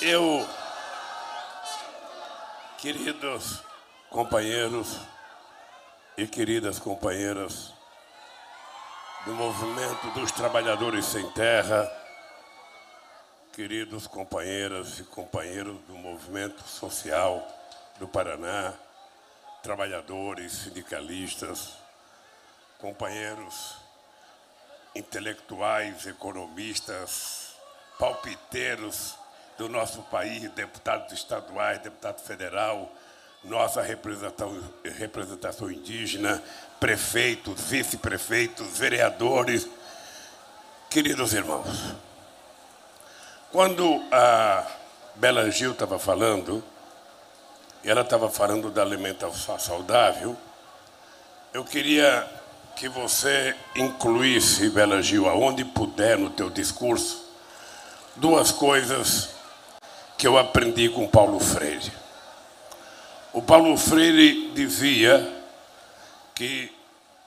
Eu, queridos companheiros e queridas companheiras do movimento dos trabalhadores sem terra, queridos companheiras e companheiros do movimento social do Paraná, trabalhadores, sindicalistas, companheiros intelectuais, economistas, palpiteiros do nosso país, deputados estaduais, deputado federal, nossa representação, representação indígena, prefeitos, vice-prefeitos, vereadores, queridos irmãos. Quando a Bela Gil estava falando, ela estava falando da alimentação saudável, eu queria que você incluísse, Bela Gil, aonde puder no teu discurso, duas coisas que eu aprendi com Paulo Freire. O Paulo Freire dizia que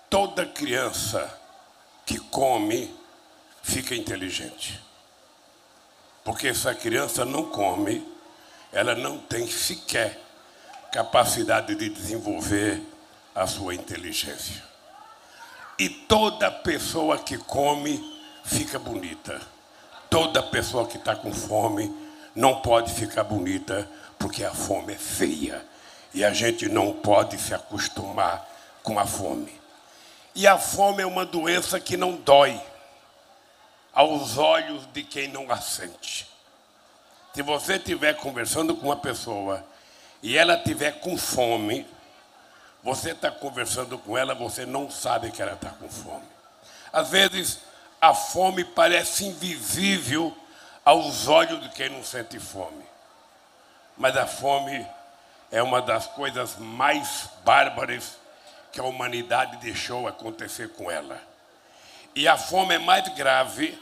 toda criança que come fica inteligente. Porque essa criança não come, ela não tem sequer capacidade de desenvolver a sua inteligência. E toda pessoa que come fica bonita. Toda pessoa que está com fome não pode ficar bonita porque a fome é feia. E a gente não pode se acostumar com a fome. E a fome é uma doença que não dói aos olhos de quem não a sente. Se você estiver conversando com uma pessoa e ela estiver com fome, você está conversando com ela, você não sabe que ela está com fome. Às vezes, a fome parece invisível aos olhos de quem não sente fome. Mas a fome é uma das coisas mais bárbaras que a humanidade deixou acontecer com ela. E a fome é mais grave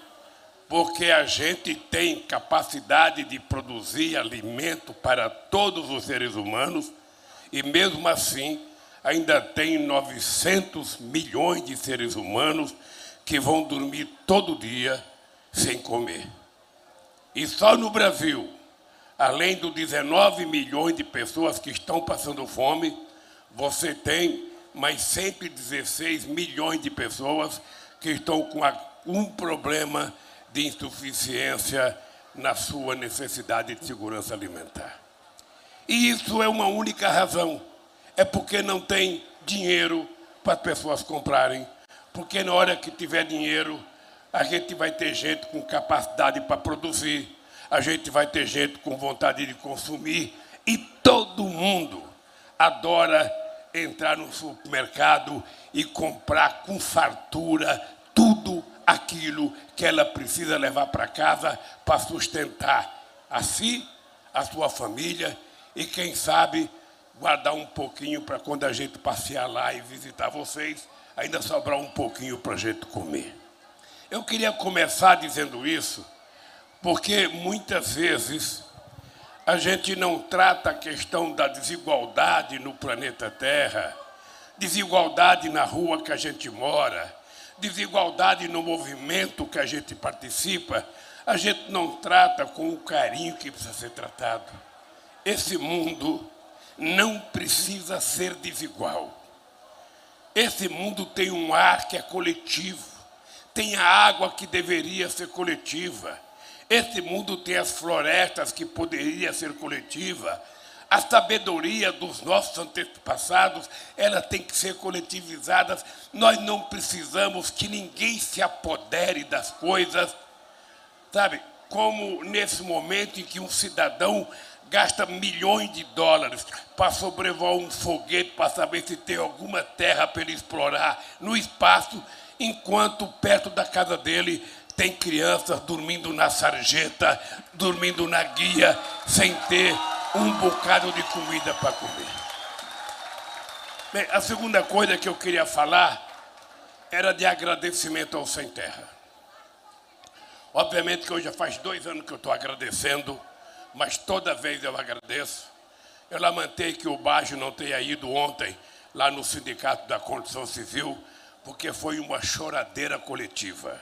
porque a gente tem capacidade de produzir alimento para todos os seres humanos e mesmo assim ainda tem 900 milhões de seres humanos que vão dormir todo dia sem comer. E só no Brasil, além dos 19 milhões de pessoas que estão passando fome, você tem mais 116 milhões de pessoas que estão com um problema de insuficiência na sua necessidade de segurança alimentar. E isso é uma única razão. É porque não tem dinheiro para as pessoas comprarem. Porque na hora que tiver dinheiro, a gente vai ter gente com capacidade para produzir, a gente vai ter gente com vontade de consumir e todo mundo adora entrar no supermercado e comprar com fartura tudo aquilo que ela precisa levar para casa para sustentar a si, a sua família e quem sabe guardar um pouquinho para quando a gente passear lá e visitar vocês, ainda sobrar um pouquinho para a gente comer. Eu queria começar dizendo isso, porque muitas vezes a gente não trata a questão da desigualdade no planeta Terra, desigualdade na rua que a gente mora, desigualdade no movimento que a gente participa, a gente não trata com o carinho que precisa ser tratado. Esse mundo não precisa ser desigual. Esse mundo tem um ar que é coletivo tem a água que deveria ser coletiva. Esse mundo tem as florestas que poderia ser coletiva. A sabedoria dos nossos antepassados, ela tem que ser coletivizada. Nós não precisamos que ninguém se apodere das coisas. Sabe, como nesse momento em que um cidadão gasta milhões de dólares para sobrevoar um foguete para saber se tem alguma terra para ele explorar no espaço, enquanto perto da casa dele tem crianças dormindo na sarjeta, dormindo na guia, sem ter um bocado de comida para comer. Bem, a segunda coisa que eu queria falar era de agradecimento ao Sem Terra. Obviamente que hoje já faz dois anos que eu estou agradecendo, mas toda vez eu agradeço. Eu lamentei que o Bajo não tenha ido ontem lá no Sindicato da Construção Civil porque foi uma choradeira coletiva.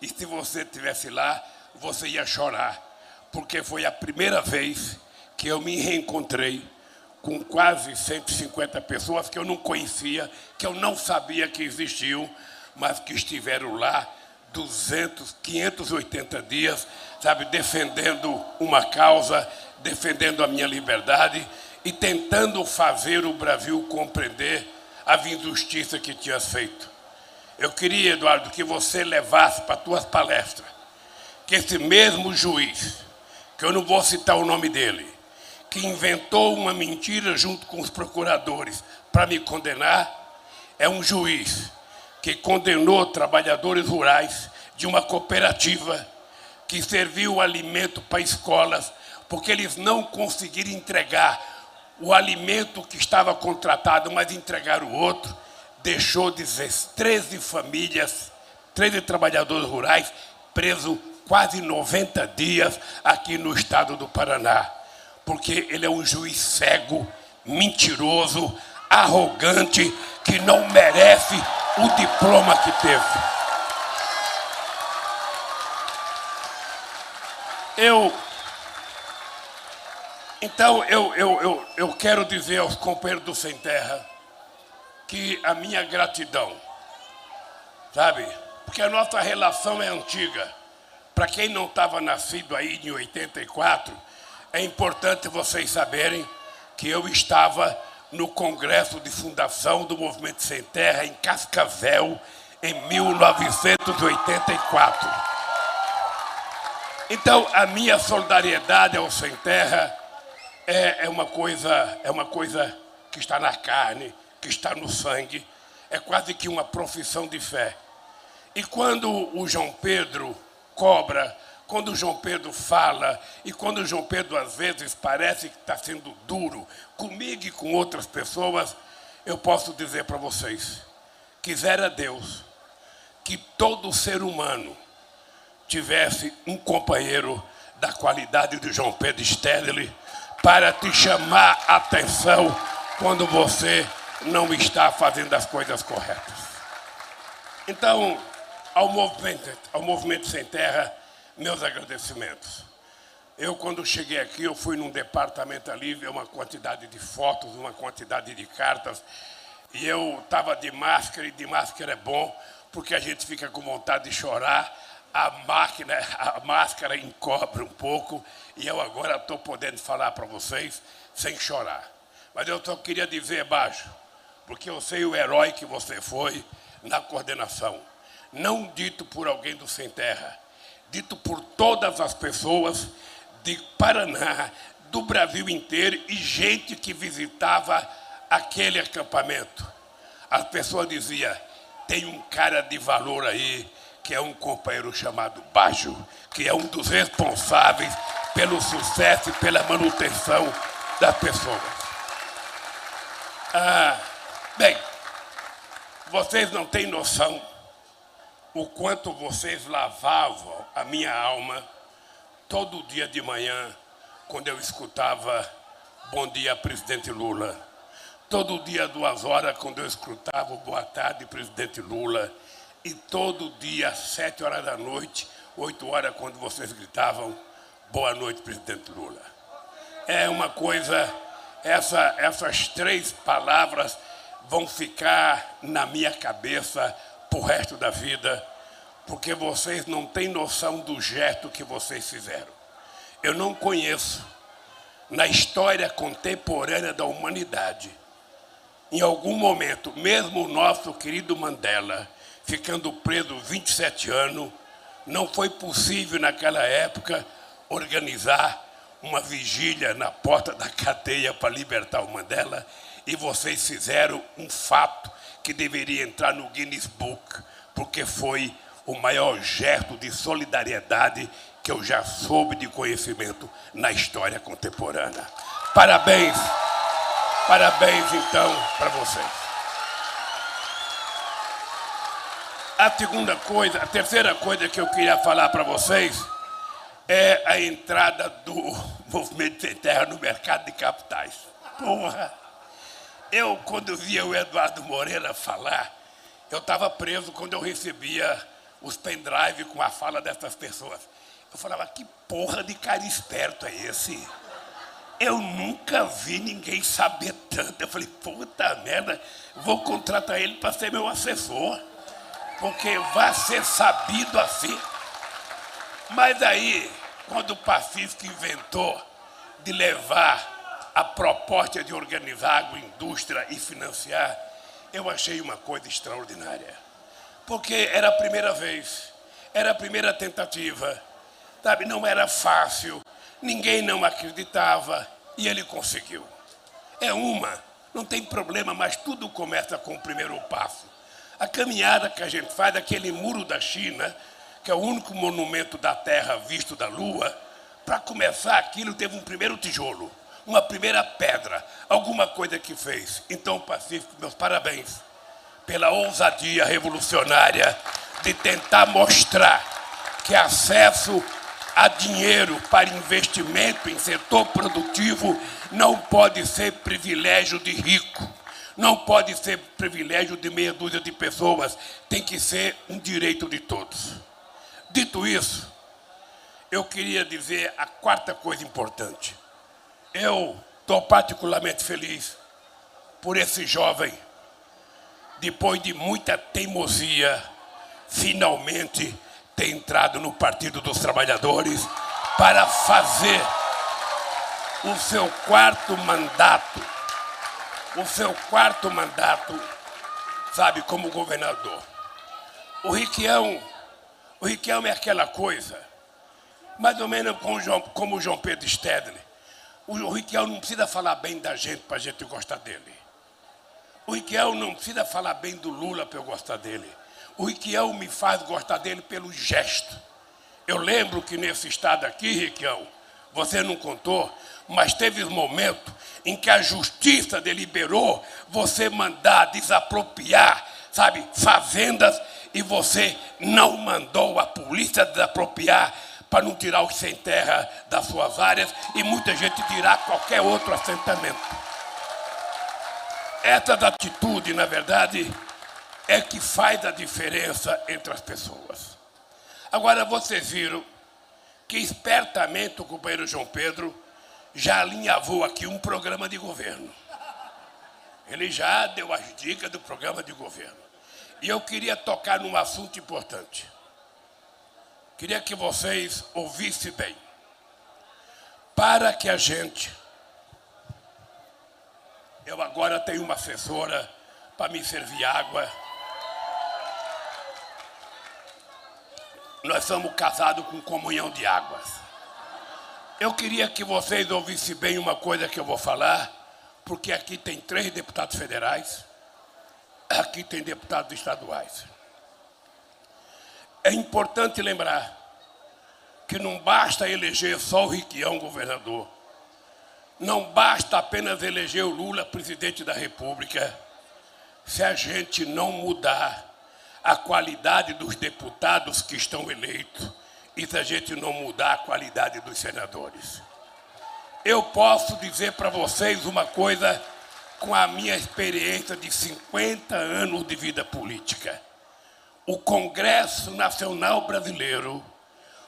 E se você estivesse lá, você ia chorar, porque foi a primeira vez que eu me reencontrei com quase 150 pessoas que eu não conhecia, que eu não sabia que existiam, mas que estiveram lá 200, 580 dias, sabe, defendendo uma causa, defendendo a minha liberdade e tentando fazer o Brasil compreender a injustiça que tinha feito. Eu queria, Eduardo, que você levasse para tuas palestras que esse mesmo juiz, que eu não vou citar o nome dele, que inventou uma mentira junto com os procuradores para me condenar, é um juiz que condenou trabalhadores rurais de uma cooperativa que serviu alimento para escolas, porque eles não conseguiram entregar o alimento que estava contratado, mas entregaram o outro, deixou 13 famílias, 13 trabalhadores rurais presos quase 90 dias aqui no estado do Paraná, porque ele é um juiz cego, mentiroso, arrogante, que não merece o diploma que teve. Eu. Então, eu, eu, eu, eu quero dizer aos companheiros do Sem Terra que a minha gratidão, sabe? Porque a nossa relação é antiga. Para quem não estava nascido aí em 84, é importante vocês saberem que eu estava no Congresso de Fundação do Movimento Sem Terra, em Cascavel, em 1984. Então, a minha solidariedade ao Sem Terra é, é, uma coisa, é uma coisa que está na carne, que está no sangue, é quase que uma profissão de fé. E quando o João Pedro cobra, quando o João Pedro fala e quando o João Pedro às vezes parece que está sendo duro comigo e com outras pessoas, eu posso dizer para vocês: quisera Deus que todo ser humano tivesse um companheiro da qualidade de João Pedro Stedley para te chamar a atenção quando você não está fazendo as coisas corretas. Então, ao movimento, ao movimento Sem Terra, meus agradecimentos. Eu, quando cheguei aqui, eu fui num departamento ali, ver uma quantidade de fotos, uma quantidade de cartas, e eu estava de máscara, e de máscara é bom, porque a gente fica com vontade de chorar, a máquina, a máscara encobre um pouco, e eu agora estou podendo falar para vocês sem chorar. Mas eu só queria dizer baixo, porque eu sei o herói que você foi na coordenação não dito por alguém do Sem Terra, dito por todas as pessoas de Paraná, do Brasil inteiro e gente que visitava aquele acampamento. As pessoas diziam: tem um cara de valor aí, que é um companheiro chamado Bajo, que é um dos responsáveis pelo sucesso e pela manutenção das pessoas. Ah, bem, vocês não têm noção o quanto vocês lavavam a minha alma todo dia de manhã, quando eu escutava Bom Dia, Presidente Lula. Todo dia, duas horas, quando eu escutava Boa Tarde, Presidente Lula. E todo dia, sete horas da noite, oito horas, quando vocês gritavam Boa Noite, Presidente Lula. É uma coisa, essa, essas três palavras vão ficar na minha cabeça para o resto da vida, porque vocês não têm noção do gesto que vocês fizeram. Eu não conheço, na história contemporânea da humanidade, em algum momento, mesmo o nosso querido Mandela, ficando preso 27 anos, não foi possível naquela época organizar uma vigília na porta da cadeia para libertar o Mandela, e vocês fizeram um fato que deveria entrar no Guinness Book, porque foi o maior gesto de solidariedade que eu já soube de conhecimento na história contemporânea. Parabéns, parabéns então para vocês. A segunda coisa, a terceira coisa que eu queria falar para vocês é a entrada do movimento sem terra no mercado de capitais. Porra! Eu, quando via o Eduardo Moreira falar, eu estava preso quando eu recebia os pendrive com a fala dessas pessoas. Eu falava, que porra de cara esperto é esse? Eu nunca vi ninguém saber tanto. Eu falei, puta merda, vou contratar ele para ser meu assessor. Porque vai ser sabido assim. Mas aí, quando o Pacífico inventou de levar a proposta de organizar a agroindústria e financiar, eu achei uma coisa extraordinária. Porque era a primeira vez, era a primeira tentativa, sabe? Não era fácil, ninguém não acreditava e ele conseguiu. É uma, não tem problema, mas tudo começa com o primeiro passo. A caminhada que a gente faz, aquele muro da China, que é o único monumento da Terra visto da Lua, para começar aquilo teve um primeiro tijolo, uma primeira pedra, alguma coisa que fez. Então, Pacífico, meus parabéns pela ousadia revolucionária de tentar mostrar que acesso a dinheiro para investimento em setor produtivo não pode ser privilégio de rico, não pode ser privilégio de meia dúzia de pessoas, tem que ser um direito de todos. Dito isso, eu queria dizer a quarta coisa importante. Eu estou particularmente feliz por esse jovem, depois de muita teimosia, finalmente ter entrado no Partido dos Trabalhadores para fazer o seu quarto mandato, o seu quarto mandato, sabe, como governador. O Riquião, o Riquião é aquela coisa, mais ou menos como João, como João Pedro Stedley. O Riquião não precisa falar bem da gente para a gente gostar dele. O Riquião não precisa falar bem do Lula para eu gostar dele. O Riquião me faz gostar dele pelo gesto. Eu lembro que nesse estado aqui, Riquião, você não contou, mas teve um momento em que a justiça deliberou você mandar desapropriar, sabe, fazendas e você não mandou a polícia desapropriar para não tirar os sem terra das suas áreas e muita gente dirá qualquer outro assentamento. Essa atitude, na verdade, é que faz a diferença entre as pessoas. Agora vocês viram que espertamente o companheiro João Pedro já alinhavou aqui um programa de governo. Ele já deu as dicas do programa de governo. E eu queria tocar num assunto importante. Queria que vocês ouvissem bem. Para que a gente. Eu agora tenho uma assessora para me servir água nós somos casados com comunhão de águas. Eu queria que vocês ouvissem bem uma coisa que eu vou falar, porque aqui tem três deputados federais, aqui tem deputados estaduais. É importante lembrar que não basta eleger só o Riquião governador, não basta apenas eleger o Lula presidente da República, se a gente não mudar a qualidade dos deputados que estão eleitos e se a gente não mudar a qualidade dos senadores. Eu posso dizer para vocês uma coisa com a minha experiência de 50 anos de vida política. O Congresso Nacional Brasileiro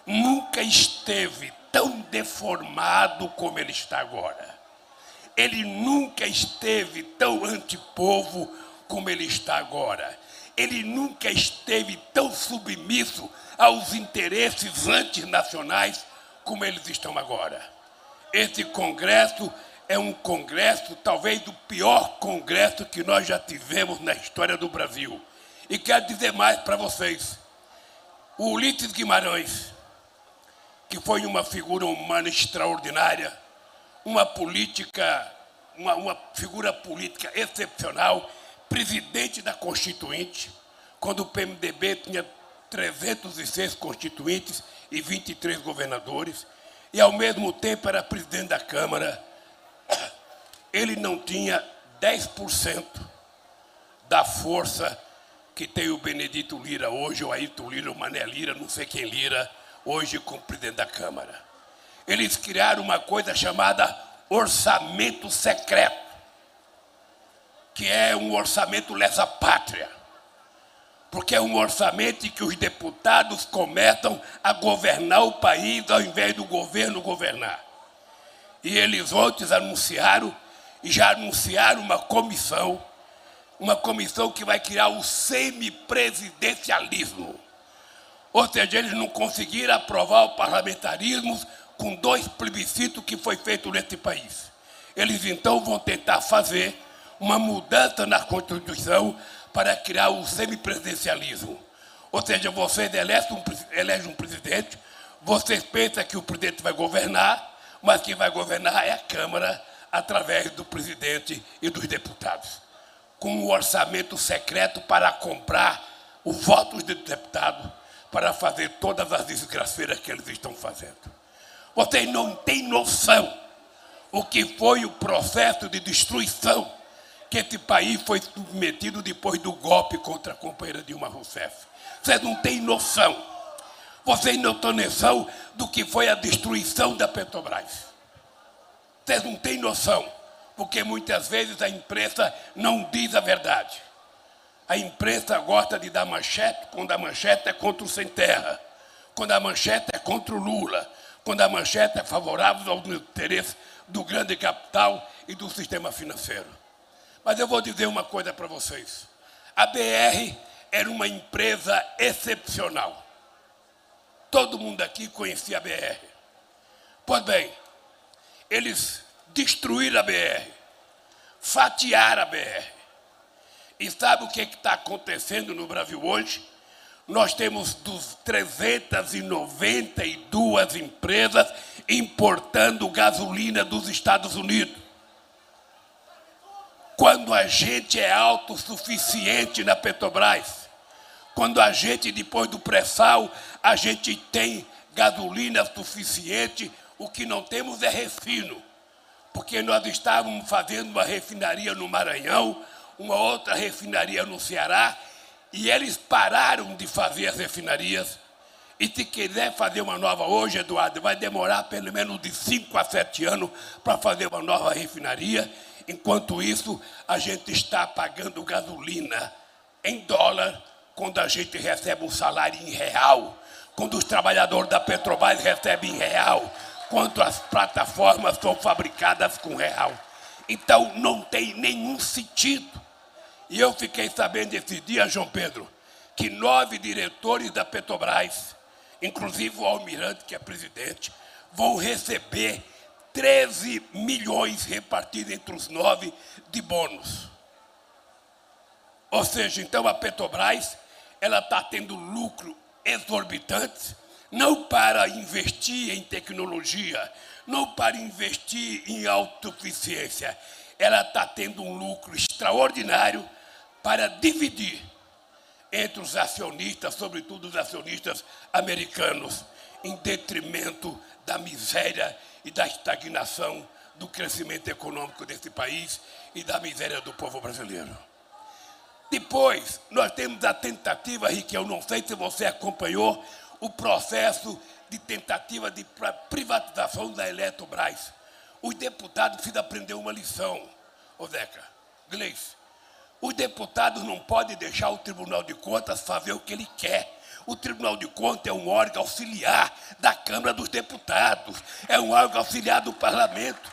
nunca esteve tão deformado como ele está agora. Ele nunca esteve tão antipovo como ele está agora ele nunca esteve tão submisso aos interesses antinacionais como eles estão agora. Esse congresso é um congresso, talvez o pior congresso que nós já tivemos na história do Brasil. E quero dizer mais para vocês. O Ulisses Guimarães, que foi uma figura humana extraordinária, uma política, uma, uma figura política excepcional, presidente da Constituinte, quando o PMDB tinha 306 constituintes e 23 governadores, e ao mesmo tempo era presidente da Câmara, ele não tinha 10% da força que tem o Benedito Lira hoje, ou Ayrton Lira, ou Mané Lira, não sei quem Lira, hoje como presidente da Câmara. Eles criaram uma coisa chamada orçamento secreto que é um orçamento lesa pátria. porque é um orçamento em que os deputados começam a governar o país ao invés do governo governar. E eles ontem anunciaram, e já anunciaram uma comissão, uma comissão que vai criar o semipresidencialismo. Ou seja, eles não conseguiram aprovar o parlamentarismo com dois plebiscitos que foi feito nesse país. Eles então vão tentar fazer uma mudança na Constituição para criar o semipresidencialismo. Ou seja, vocês um, elegem um presidente, vocês pensam que o presidente vai governar, mas quem vai governar é a Câmara através do presidente e dos deputados. Com um orçamento secreto para comprar os votos do deputado, para fazer todas as desgraceiras que eles estão fazendo. Vocês não têm noção o que foi o processo de destruição que esse país foi submetido depois do golpe contra a companheira Dilma Rousseff. Vocês não têm noção. Vocês não têm noção do que foi a destruição da Petrobras. Vocês não têm noção, porque muitas vezes a imprensa não diz a verdade. A imprensa gosta de dar manchete quando a manchete é contra o sem terra, quando a manchete é contra o Lula, quando a manchete é favorável aos interesses do grande capital e do sistema financeiro. Mas eu vou dizer uma coisa para vocês. A BR era uma empresa excepcional. Todo mundo aqui conhecia a BR. Pois bem, eles destruíram a BR, fatiaram a BR. E sabe o que está acontecendo no Brasil hoje? Nós temos 392 empresas importando gasolina dos Estados Unidos. Quando a gente é autossuficiente na Petrobras, quando a gente, depois do pré-sal, a gente tem gasolina suficiente, o que não temos é refino. Porque nós estávamos fazendo uma refinaria no Maranhão, uma outra refinaria no Ceará, e eles pararam de fazer as refinarias. E se quiser fazer uma nova hoje, Eduardo, vai demorar pelo menos de 5 a 7 anos para fazer uma nova refinaria. Enquanto isso, a gente está pagando gasolina em dólar quando a gente recebe um salário em real, quando os trabalhadores da Petrobras recebem em real, quando as plataformas são fabricadas com real. Então não tem nenhum sentido e eu fiquei sabendo esse dia, João Pedro, que nove diretores da Petrobras, inclusive o almirante, que é presidente, vão receber 13 milhões repartidos entre os nove de bônus. Ou seja, então a Petrobras ela está tendo lucro exorbitante, não para investir em tecnologia, não para investir em autossuficiência, ela está tendo um lucro extraordinário para dividir entre os acionistas, sobretudo os acionistas americanos, em detrimento da miséria e da estagnação do crescimento econômico desse país e da miséria do povo brasileiro. Depois, nós temos a tentativa, Rick, eu não sei se você acompanhou o processo de tentativa de privatização da Eletrobras. Os deputados precisam aprender uma lição, ô Zeca, Gleice. Os deputados não podem deixar o Tribunal de Contas fazer o que ele quer. O Tribunal de Contas é um órgão auxiliar da Câmara dos Deputados, é um órgão auxiliar do Parlamento.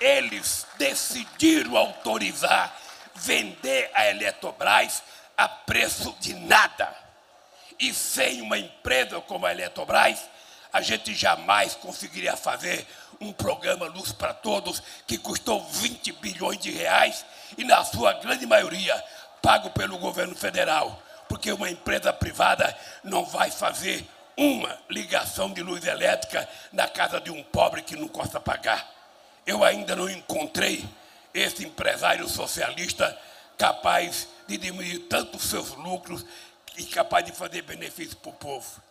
Eles decidiram autorizar vender a Eletrobras a preço de nada. E sem uma empresa como a Eletrobras, a gente jamais conseguiria fazer um programa Luz para Todos que custou 20 bilhões de reais e, na sua grande maioria, pago pelo governo federal, porque uma empresa privada não vai fazer uma ligação de luz elétrica na casa de um pobre que não possa pagar. Eu ainda não encontrei esse empresário socialista capaz de diminuir tanto seus lucros e capaz de fazer benefício para o povo.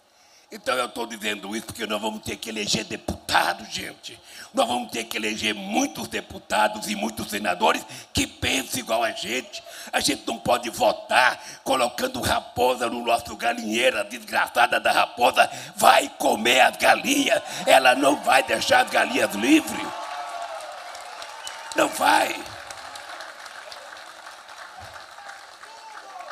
Então eu estou dizendo isso porque nós vamos ter que eleger deputados, gente. Nós vamos ter que eleger muitos deputados e muitos senadores que pensem igual a gente. A gente não pode votar colocando raposa no nosso galinheiro. A desgraçada da raposa vai comer as galinhas. Ela não vai deixar as galinhas livres. Não vai.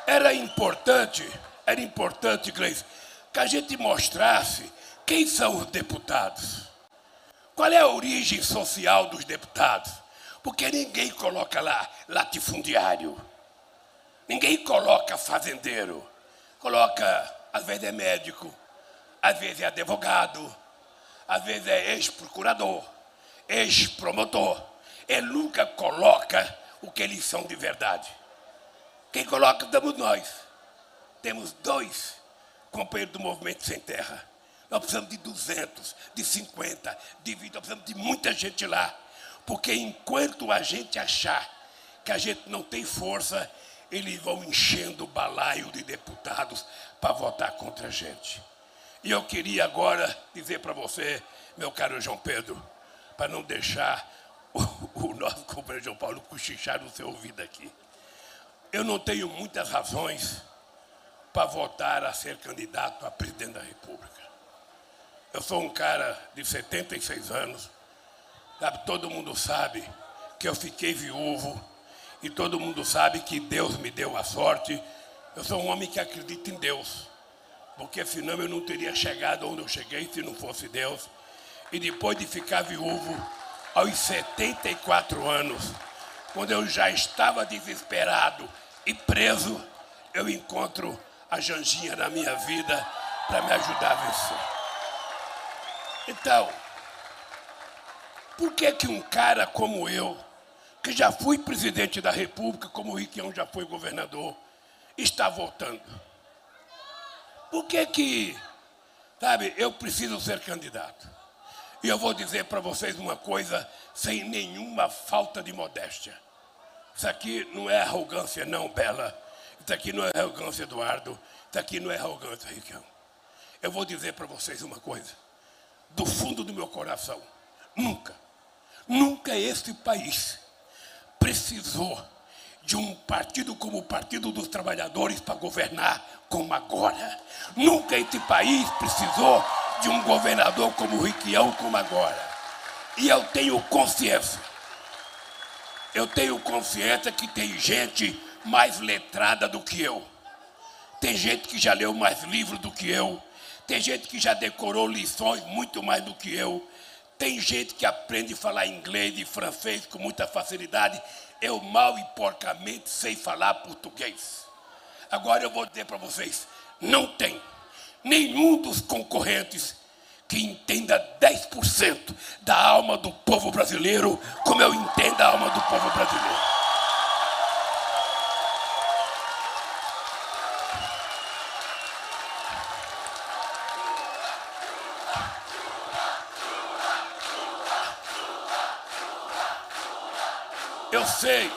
Era importante era importante, Gleice, que a gente mostrasse quem são os deputados. Qual é a origem social dos deputados? Porque ninguém coloca lá latifundiário. Ninguém coloca fazendeiro. Coloca, às vezes é médico, às vezes é advogado, às vezes é ex-procurador, ex-promotor. Ele nunca coloca o que eles são de verdade. Quem coloca somos nós. Temos dois companheiros do Movimento Sem Terra. Nós precisamos de 200, de 50, de 20, nós precisamos de muita gente lá. Porque enquanto a gente achar que a gente não tem força, eles vão enchendo o balaio de deputados para votar contra a gente. E eu queria agora dizer para você, meu caro João Pedro, para não deixar o, o nosso companheiro João Paulo cochichar no seu ouvido aqui. Eu não tenho muitas razões para votar a ser candidato a presidente da República. Eu sou um cara de 76 anos, sabe? todo mundo sabe que eu fiquei viúvo e todo mundo sabe que Deus me deu a sorte. Eu sou um homem que acredita em Deus porque senão eu não teria chegado onde eu cheguei se não fosse Deus. E depois de ficar viúvo, aos 74 anos, quando eu já estava desesperado e preso, eu encontro a Janjinha na minha vida para me ajudar a vencer. Então, por que que um cara como eu, que já fui presidente da República, como o Riquião já foi governador, está voltando? Por que que, sabe, eu preciso ser candidato? E eu vou dizer para vocês uma coisa sem nenhuma falta de modéstia. Isso aqui não é arrogância, não, Bela. Isso aqui não é arrogância, Eduardo. Isso aqui não é arrogância, Ricardo. Eu vou dizer para vocês uma coisa. Do fundo do meu coração, nunca, nunca esse país precisou de um partido como o Partido dos Trabalhadores para governar como agora. Nunca esse país precisou de um governador como o Riquião como agora. E eu tenho consciência. Eu tenho consciência que tem gente mais letrada do que eu. Tem gente que já leu mais livros do que eu. Tem gente que já decorou lições muito mais do que eu. Tem gente que aprende a falar inglês e francês com muita facilidade. Eu mal e porcamente sei falar português. Agora eu vou dizer para vocês: não tem nenhum dos concorrentes que entenda 10% da alma do povo brasileiro como eu entendo a alma do povo brasileiro. Sei,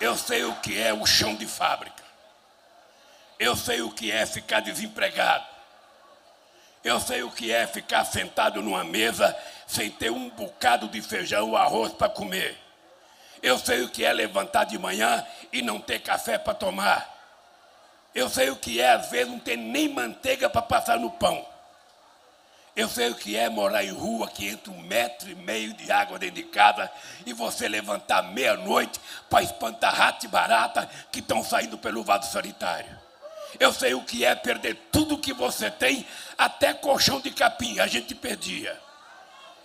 eu sei o que é o chão de fábrica. Eu sei o que é ficar desempregado. Eu sei o que é ficar sentado numa mesa sem ter um bocado de feijão ou arroz para comer. Eu sei o que é levantar de manhã e não ter café para tomar. Eu sei o que é, às vezes, não ter nem manteiga para passar no pão. Eu sei o que é morar em rua que entra um metro e meio de água dentro de casa e você levantar meia-noite para espantar rato e barata que estão saindo pelo vaso sanitário. Eu sei o que é perder tudo que você tem, até colchão de capim, a gente perdia.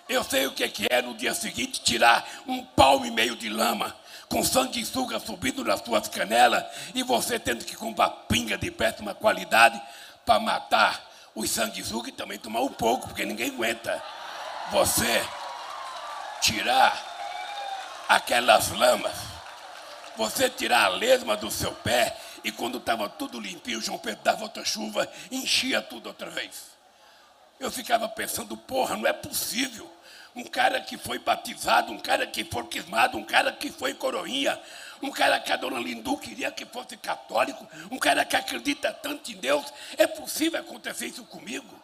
Eu sei o que é no dia seguinte tirar um palmo e meio de lama, com sanguessuga subindo nas suas canelas, e você tendo que comprar pinga de péssima qualidade para matar os sanguessuga e também tomar um pouco, porque ninguém aguenta. Você tirar aquelas lamas, você tirar a lesma do seu pé e quando estava tudo limpinho, João Pedro dava outra chuva, enchia tudo outra vez. Eu ficava pensando, porra, não é possível. Um cara que foi batizado, um cara que foi queimado, um cara que foi coroinha, um cara que a dona Lindu queria que fosse católico, um cara que acredita tanto em Deus, é possível acontecer isso comigo?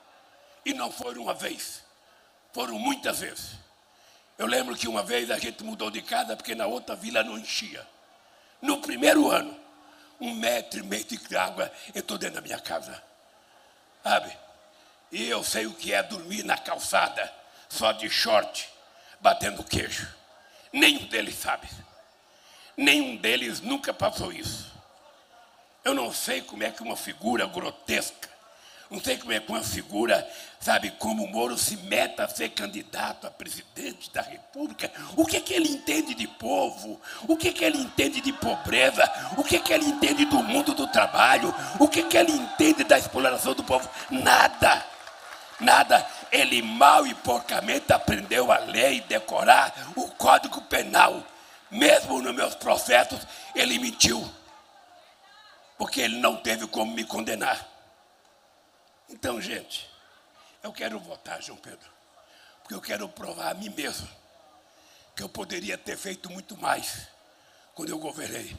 E não foi uma vez, foram muitas vezes. Eu lembro que uma vez a gente mudou de casa porque na outra vila não enchia. No primeiro ano, um metro e meio de água entrou dentro da minha casa. Sabe? E eu sei o que é dormir na calçada, só de short, batendo queijo. Nenhum deles sabe. Nenhum deles nunca passou isso. Eu não sei como é que uma figura grotesca, não sei como é que uma figura, sabe, como o Moro se meta a ser candidato a presidente da República. O que, é que ele entende de povo? O que, é que ele entende de pobreza? O que, é que ele entende do mundo do trabalho? O que, é que ele entende da exploração do povo? Nada. Nada. Ele mal e porcamente aprendeu a lei, decorar o Código Penal. Mesmo nos meus processos, ele mentiu. Porque ele não teve como me condenar. Então, gente, eu quero votar, João Pedro, porque eu quero provar a mim mesmo que eu poderia ter feito muito mais quando eu governei.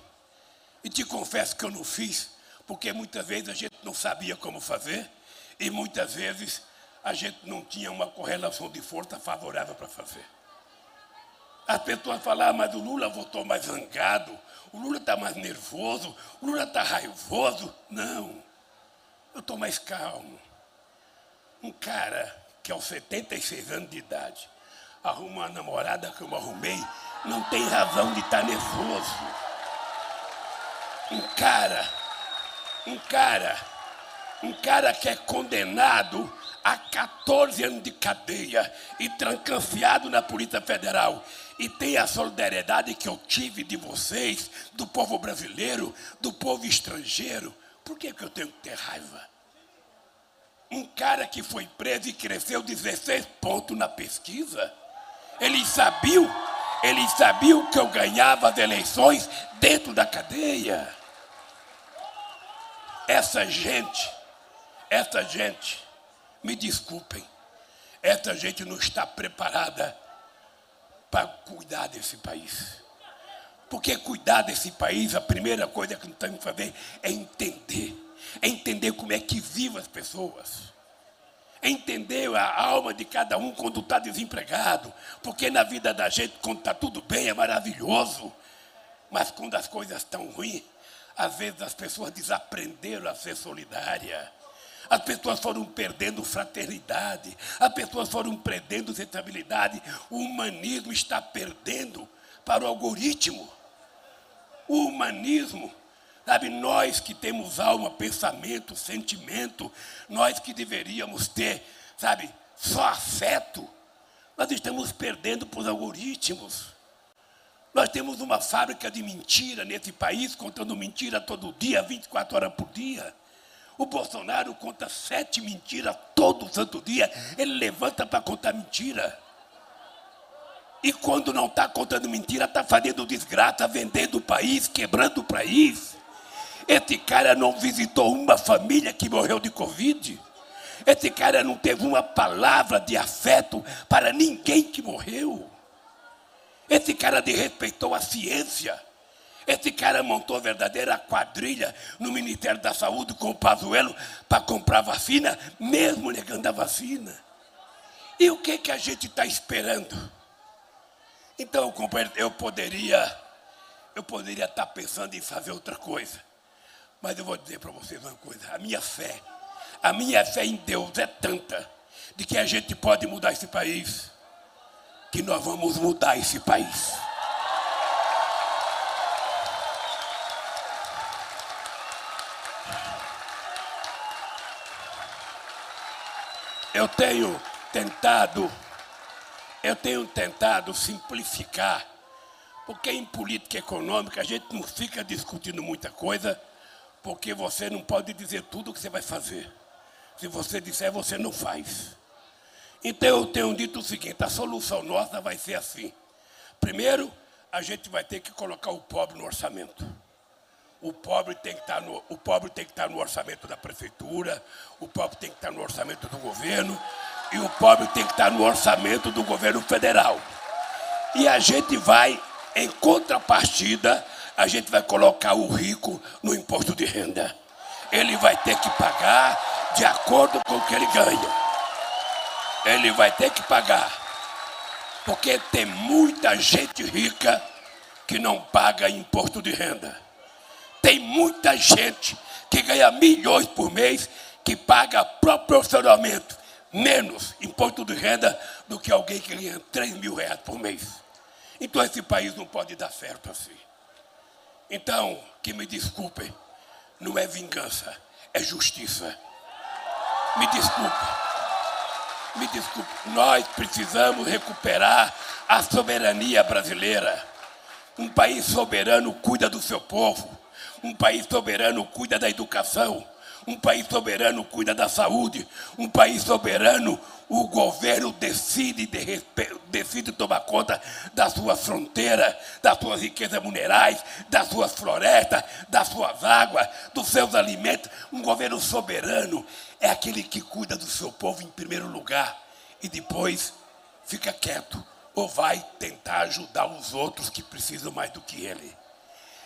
E te confesso que eu não fiz, porque muitas vezes a gente não sabia como fazer e muitas vezes a gente não tinha uma correlação de força favorável para fazer. As pessoas falam, ah, mas o Lula votou mais zangado, o Lula está mais nervoso, o Lula está raivoso. Não, eu estou mais calmo. Um cara que aos 76 anos de idade arruma uma namorada que eu arrumei, não tem razão de estar tá nervoso. Um cara, um cara, um cara que é condenado a 14 anos de cadeia e trancafiado na Polícia Federal e tem a solidariedade que eu tive de vocês, do povo brasileiro, do povo estrangeiro, por que, que eu tenho que ter raiva? Um cara que foi preso e cresceu 16 pontos na pesquisa, ele sabia, ele sabia que eu ganhava as eleições dentro da cadeia. Essa gente, essa gente, me desculpem, essa gente não está preparada para cuidar desse país. Porque cuidar desse país, a primeira coisa que nós temos que fazer é entender. É entender como é que vivem as pessoas. É entender a alma de cada um quando está desempregado. Porque na vida da gente, quando está tudo bem, é maravilhoso. Mas quando as coisas estão ruins, às vezes as pessoas desaprenderam a ser solidárias. As pessoas foram perdendo fraternidade, as pessoas foram perdendo sensibilidade. O humanismo está perdendo para o algoritmo. O humanismo, sabe, nós que temos alma, pensamento, sentimento, nós que deveríamos ter, sabe, só afeto, nós estamos perdendo para os algoritmos. Nós temos uma fábrica de mentira nesse país, contando mentira todo dia, 24 horas por dia. O Bolsonaro conta sete mentiras todo santo dia. Ele levanta para contar mentira. E quando não está contando mentira, está fazendo desgraça, vendendo o país, quebrando o país. Esse cara não visitou uma família que morreu de Covid. Esse cara não teve uma palavra de afeto para ninguém que morreu. Esse cara desrespeitou a ciência. Esse cara montou verdadeira quadrilha no Ministério da Saúde com o Pazuello para comprar vacina, mesmo negando a vacina. E o que, que a gente está esperando? Então, eu poderia, eu poderia estar tá pensando em fazer outra coisa. Mas eu vou dizer para vocês uma coisa: a minha fé, a minha fé em Deus é tanta de que a gente pode mudar esse país, que nós vamos mudar esse país. Eu tenho tentado, eu tenho tentado simplificar, porque em política econômica a gente não fica discutindo muita coisa, porque você não pode dizer tudo o que você vai fazer. Se você disser, você não faz. Então eu tenho dito o seguinte: a solução nossa vai ser assim. Primeiro, a gente vai ter que colocar o pobre no orçamento o pobre tem que estar tá no, o pobre tem que estar tá no orçamento da prefeitura, o pobre tem que estar tá no orçamento do governo e o pobre tem que estar no orçamento do governo federal. E a gente vai, em contrapartida, a gente vai colocar o rico no imposto de renda. Ele vai ter que pagar de acordo com o que ele ganha. Ele vai ter que pagar. Porque tem muita gente rica que não paga imposto de renda. Muita gente que ganha milhões por mês que paga proporcionalmente menos imposto de renda do que alguém que ganha 3 mil reais por mês. Então esse país não pode dar certo assim. Então, que me desculpem, não é vingança, é justiça. Me desculpe. Me desculpe. Nós precisamos recuperar a soberania brasileira. Um país soberano cuida do seu povo. Um país soberano cuida da educação. Um país soberano cuida da saúde. Um país soberano, o governo decide, de, decide tomar conta da sua fronteira, das suas riquezas minerais, das suas florestas, das suas águas, dos seus alimentos. Um governo soberano é aquele que cuida do seu povo em primeiro lugar e depois fica quieto ou vai tentar ajudar os outros que precisam mais do que ele.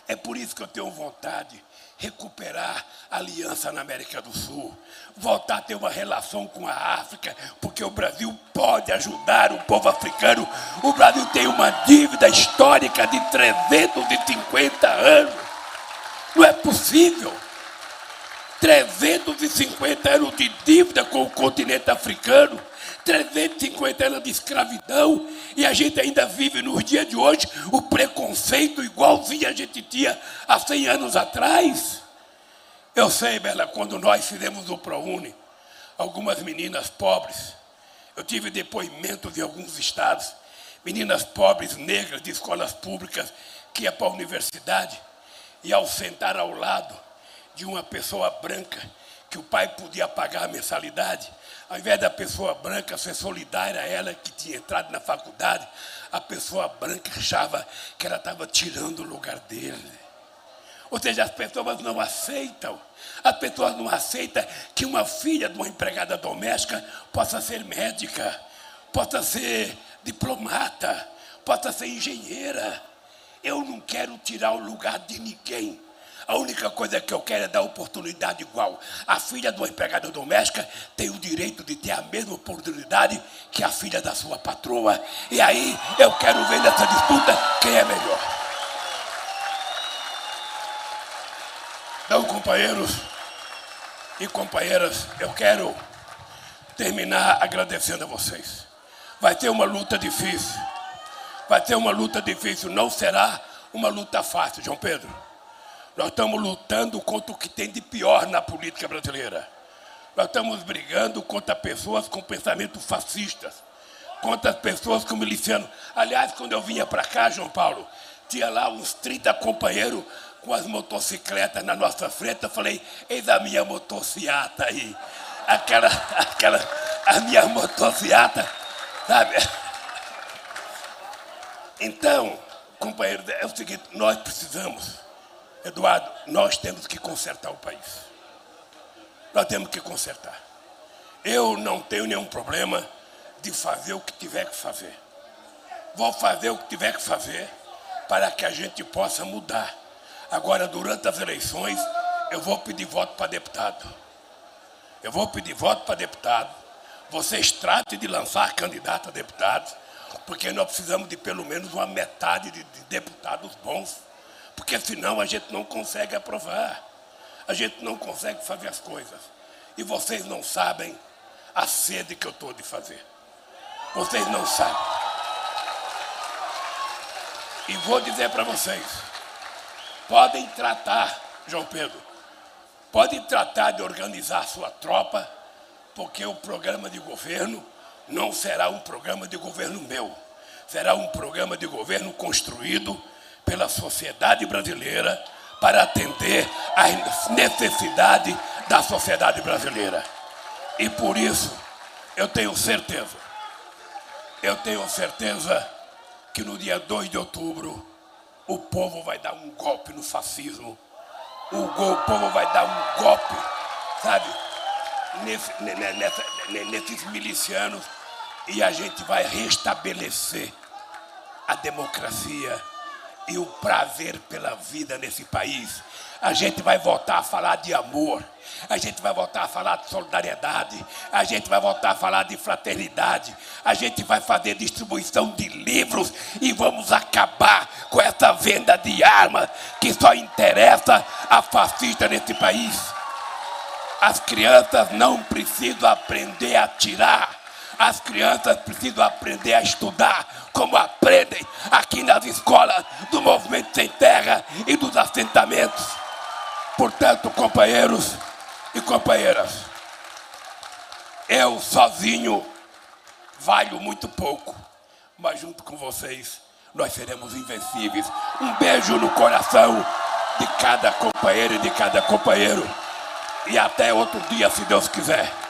É por isso que eu tenho vontade recuperar a aliança na América do Sul, voltar a ter uma relação com a África, porque o Brasil pode ajudar o povo africano. O Brasil tem uma dívida histórica de 350 anos. Não é possível. 350 anos de dívida com o continente africano. 350 anos de escravidão e a gente ainda vive nos dias de hoje o preconceito igualzinho a gente tinha há 100 anos atrás. Eu sei, Bela, quando nós fizemos o ProUni, algumas meninas pobres, eu tive depoimentos de alguns estados, meninas pobres, negras, de escolas públicas, que iam para a universidade e ao sentar ao lado de uma pessoa branca, que o pai podia pagar a mensalidade, ao invés da pessoa branca ser solidária a ela que tinha entrado na faculdade, a pessoa branca achava que ela estava tirando o lugar dele. Ou seja, as pessoas não aceitam. As pessoas não aceitam que uma filha de uma empregada doméstica possa ser médica, possa ser diplomata, possa ser engenheira. Eu não quero tirar o lugar de ninguém. A única coisa que eu quero é dar oportunidade igual. A filha de uma empregada doméstica tem o direito de ter a mesma oportunidade que a filha da sua patroa. E aí eu quero ver nessa disputa quem é melhor. Então, companheiros e companheiras, eu quero terminar agradecendo a vocês. Vai ter uma luta difícil. Vai ter uma luta difícil. Não será uma luta fácil, João Pedro. Nós estamos lutando contra o que tem de pior na política brasileira. Nós estamos brigando contra pessoas com pensamentos fascistas, contra pessoas com milicianos. Aliás, quando eu vinha para cá, João Paulo, tinha lá uns 30 companheiros com as motocicletas na nossa frente. Eu falei, eis a minha motociata aí. Aquela, aquela, a minha motociata, sabe? Então, companheiro, é o seguinte, nós precisamos Eduardo, nós temos que consertar o país. Nós temos que consertar. Eu não tenho nenhum problema de fazer o que tiver que fazer. Vou fazer o que tiver que fazer para que a gente possa mudar. Agora, durante as eleições, eu vou pedir voto para deputado. Eu vou pedir voto para deputado. Vocês tratem de lançar candidato a deputado, porque nós precisamos de pelo menos uma metade de, de deputados bons porque senão a gente não consegue aprovar. A gente não consegue fazer as coisas. E vocês não sabem a sede que eu estou de fazer. Vocês não sabem. E vou dizer para vocês: podem tratar, João Pedro, podem tratar de organizar sua tropa, porque o programa de governo não será um programa de governo meu. Será um programa de governo construído pela sociedade brasileira para atender às necessidades da sociedade brasileira. E por isso, eu tenho certeza, eu tenho certeza que no dia 2 de outubro, o povo vai dar um golpe no fascismo. O, o povo vai dar um golpe, sabe, nesse, nessa, nesses milicianos e a gente vai restabelecer a democracia e o prazer pela vida nesse país. A gente vai voltar a falar de amor, a gente vai voltar a falar de solidariedade, a gente vai voltar a falar de fraternidade, a gente vai fazer distribuição de livros e vamos acabar com essa venda de armas que só interessa a fascista nesse país. As crianças não precisam aprender a tirar, as crianças precisam aprender a estudar como aprendem aqui nas escolas do Movimento Sem Terra e dos assentamentos. Portanto, companheiros e companheiras, eu sozinho valho muito pouco, mas junto com vocês nós seremos invencíveis. Um beijo no coração de cada companheiro e de cada companheiro. E até outro dia, se Deus quiser.